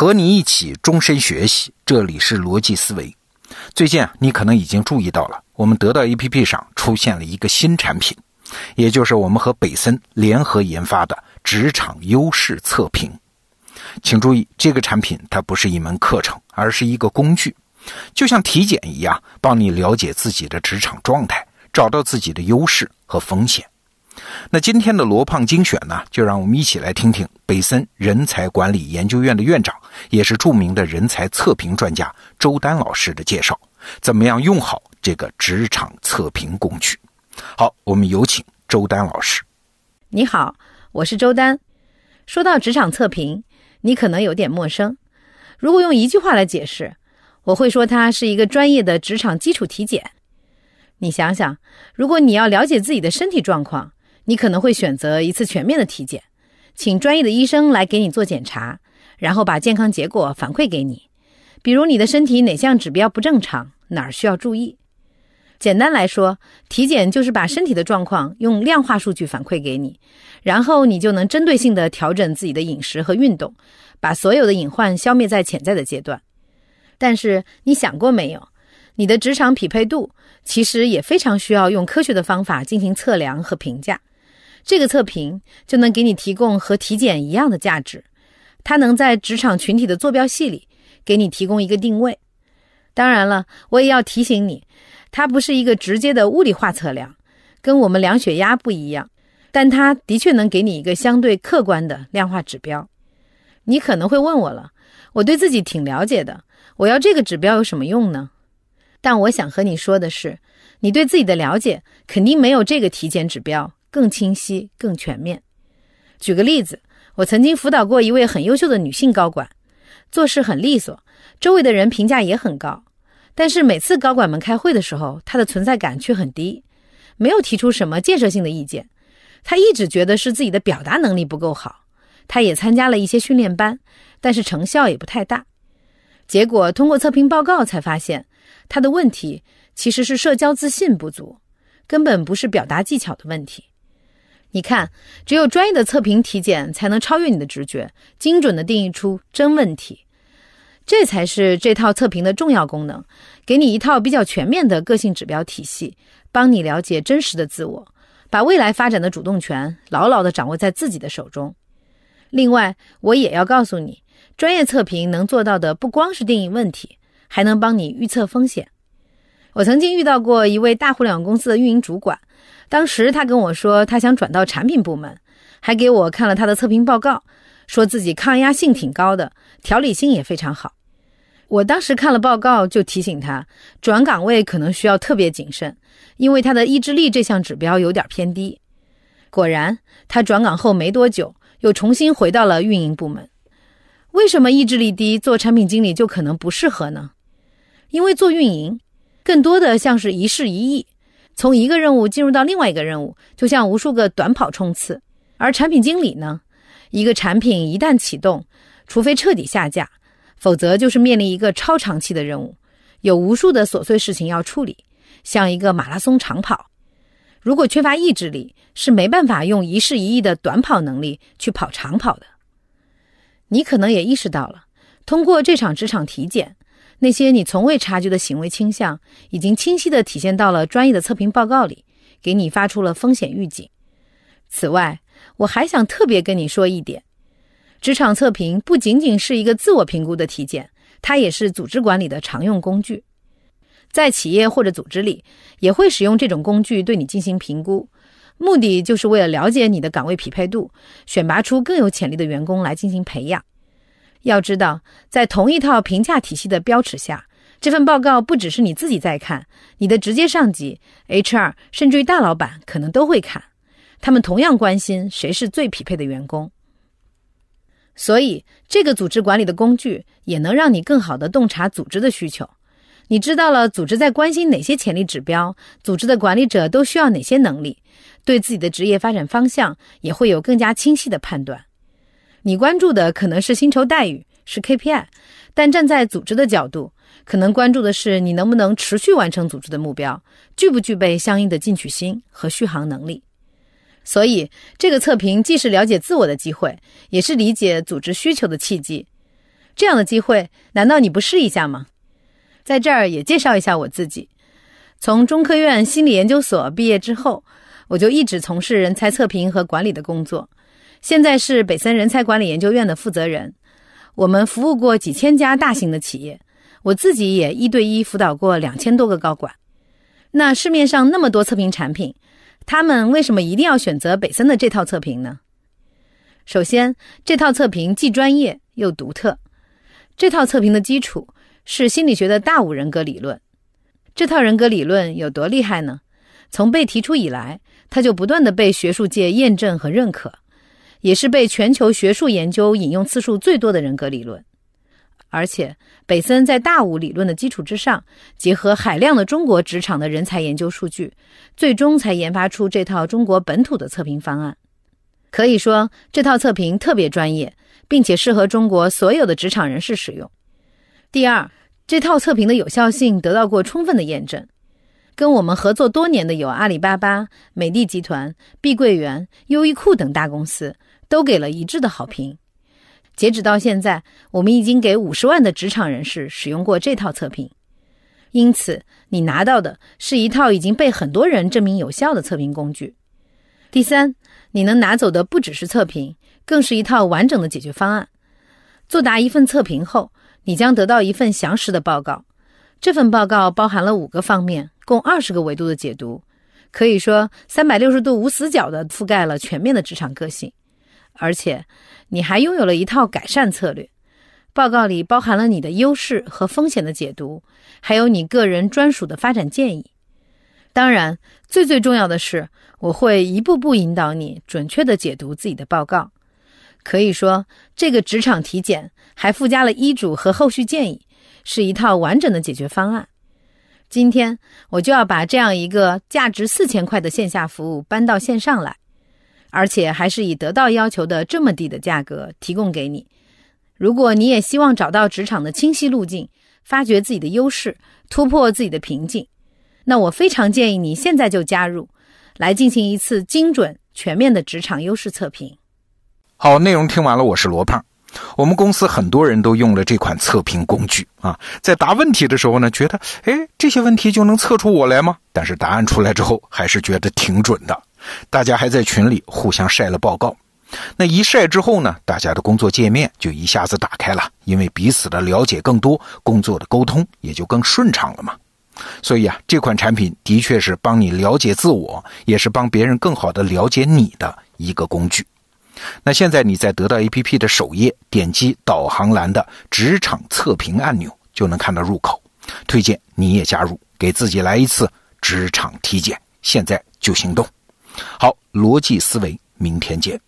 和你一起终身学习，这里是逻辑思维。最近啊，你可能已经注意到了，我们得到 APP 上出现了一个新产品，也就是我们和北森联合研发的职场优势测评。请注意，这个产品它不是一门课程，而是一个工具，就像体检一样，帮你了解自己的职场状态，找到自己的优势和风险。那今天的罗胖精选呢，就让我们一起来听听北森人才管理研究院的院长，也是著名的人才测评专家周丹老师的介绍，怎么样用好这个职场测评工具。好，我们有请周丹老师。你好，我是周丹。说到职场测评，你可能有点陌生。如果用一句话来解释，我会说它是一个专业的职场基础体检。你想想，如果你要了解自己的身体状况，你可能会选择一次全面的体检，请专业的医生来给你做检查，然后把健康结果反馈给你。比如你的身体哪项指标不正常，哪儿需要注意。简单来说，体检就是把身体的状况用量化数据反馈给你，然后你就能针对性的调整自己的饮食和运动，把所有的隐患消灭在潜在的阶段。但是你想过没有，你的职场匹配度其实也非常需要用科学的方法进行测量和评价。这个测评就能给你提供和体检一样的价值，它能在职场群体的坐标系里给你提供一个定位。当然了，我也要提醒你，它不是一个直接的物理化测量，跟我们量血压不一样，但它的确能给你一个相对客观的量化指标。你可能会问我了，我对自己挺了解的，我要这个指标有什么用呢？但我想和你说的是，你对自己的了解肯定没有这个体检指标。更清晰、更全面。举个例子，我曾经辅导过一位很优秀的女性高管，做事很利索，周围的人评价也很高。但是每次高管们开会的时候，她的存在感却很低，没有提出什么建设性的意见。她一直觉得是自己的表达能力不够好。她也参加了一些训练班，但是成效也不太大。结果通过测评报告才发现，她的问题其实是社交自信不足，根本不是表达技巧的问题。你看，只有专业的测评体检才能超越你的直觉，精准的定义出真问题。这才是这套测评的重要功能，给你一套比较全面的个性指标体系，帮你了解真实的自我，把未来发展的主动权牢牢的掌握在自己的手中。另外，我也要告诉你，专业测评能做到的不光是定义问题，还能帮你预测风险。我曾经遇到过一位大互联网公司的运营主管。当时他跟我说，他想转到产品部门，还给我看了他的测评报告，说自己抗压性挺高的，条理性也非常好。我当时看了报告，就提醒他转岗位可能需要特别谨慎，因为他的意志力这项指标有点偏低。果然，他转岗后没多久，又重新回到了运营部门。为什么意志力低做产品经理就可能不适合呢？因为做运营，更多的像是一事一议。从一个任务进入到另外一个任务，就像无数个短跑冲刺；而产品经理呢，一个产品一旦启动，除非彻底下架，否则就是面临一个超长期的任务，有无数的琐碎事情要处理，像一个马拉松长跑。如果缺乏意志力，是没办法用一事一议的短跑能力去跑长跑的。你可能也意识到了，通过这场职场体检。那些你从未察觉的行为倾向，已经清晰地体现到了专业的测评报告里，给你发出了风险预警。此外，我还想特别跟你说一点：职场测评不仅仅是一个自我评估的体检，它也是组织管理的常用工具。在企业或者组织里，也会使用这种工具对你进行评估，目的就是为了了解你的岗位匹配度，选拔出更有潜力的员工来进行培养。要知道，在同一套评价体系的标尺下，这份报告不只是你自己在看，你的直接上级、HR，甚至于大老板可能都会看。他们同样关心谁是最匹配的员工。所以，这个组织管理的工具也能让你更好地洞察组织的需求。你知道了组织在关心哪些潜力指标，组织的管理者都需要哪些能力，对自己的职业发展方向也会有更加清晰的判断。你关注的可能是薪酬待遇，是 KPI，但站在组织的角度，可能关注的是你能不能持续完成组织的目标，具不具备相应的进取心和续航能力。所以，这个测评既是了解自我的机会，也是理解组织需求的契机。这样的机会，难道你不试一下吗？在这儿也介绍一下我自己。从中科院心理研究所毕业之后，我就一直从事人才测评和管理的工作。现在是北森人才管理研究院的负责人。我们服务过几千家大型的企业，我自己也一对一辅导过两千多个高管。那市面上那么多测评产品，他们为什么一定要选择北森的这套测评呢？首先，这套测评既专业又独特。这套测评的基础是心理学的大五人格理论。这套人格理论有多厉害呢？从被提出以来，它就不断的被学术界验证和认可，也是被全球学术研究引用次数最多的人格理论。而且，北森在大五理论的基础之上，结合海量的中国职场的人才研究数据，最终才研发出这套中国本土的测评方案。可以说，这套测评特别专业，并且适合中国所有的职场人士使用。第二，这套测评的有效性得到过充分的验证。跟我们合作多年的有阿里巴巴、美的集团、碧桂园、优衣库等大公司，都给了一致的好评。截止到现在，我们已经给五十万的职场人士使用过这套测评。因此，你拿到的是一套已经被很多人证明有效的测评工具。第三，你能拿走的不只是测评，更是一套完整的解决方案。作答一份测评后，你将得到一份详实的报告。这份报告包含了五个方面，共二十个维度的解读，可以说三百六十度无死角地覆盖了全面的职场个性。而且，你还拥有了一套改善策略。报告里包含了你的优势和风险的解读，还有你个人专属的发展建议。当然，最最重要的是，我会一步步引导你准确地解读自己的报告。可以说，这个职场体检还附加了医嘱和后续建议，是一套完整的解决方案。今天，我就要把这样一个价值四千块的线下服务搬到线上来，而且还是以得到要求的这么低的价格提供给你。如果你也希望找到职场的清晰路径，发掘自己的优势，突破自己的瓶颈。那我非常建议你现在就加入，来进行一次精准全面的职场优势测评。好，内容听完了，我是罗胖。我们公司很多人都用了这款测评工具啊，在答问题的时候呢，觉得哎这些问题就能测出我来吗？但是答案出来之后，还是觉得挺准的。大家还在群里互相晒了报告，那一晒之后呢，大家的工作界面就一下子打开了，因为彼此的了解更多，工作的沟通也就更顺畅了嘛。所以啊，这款产品的确是帮你了解自我，也是帮别人更好的了解你的一个工具。那现在你在得到 APP 的首页点击导航栏的职场测评按钮，就能看到入口。推荐你也加入，给自己来一次职场体检，现在就行动。好，逻辑思维，明天见。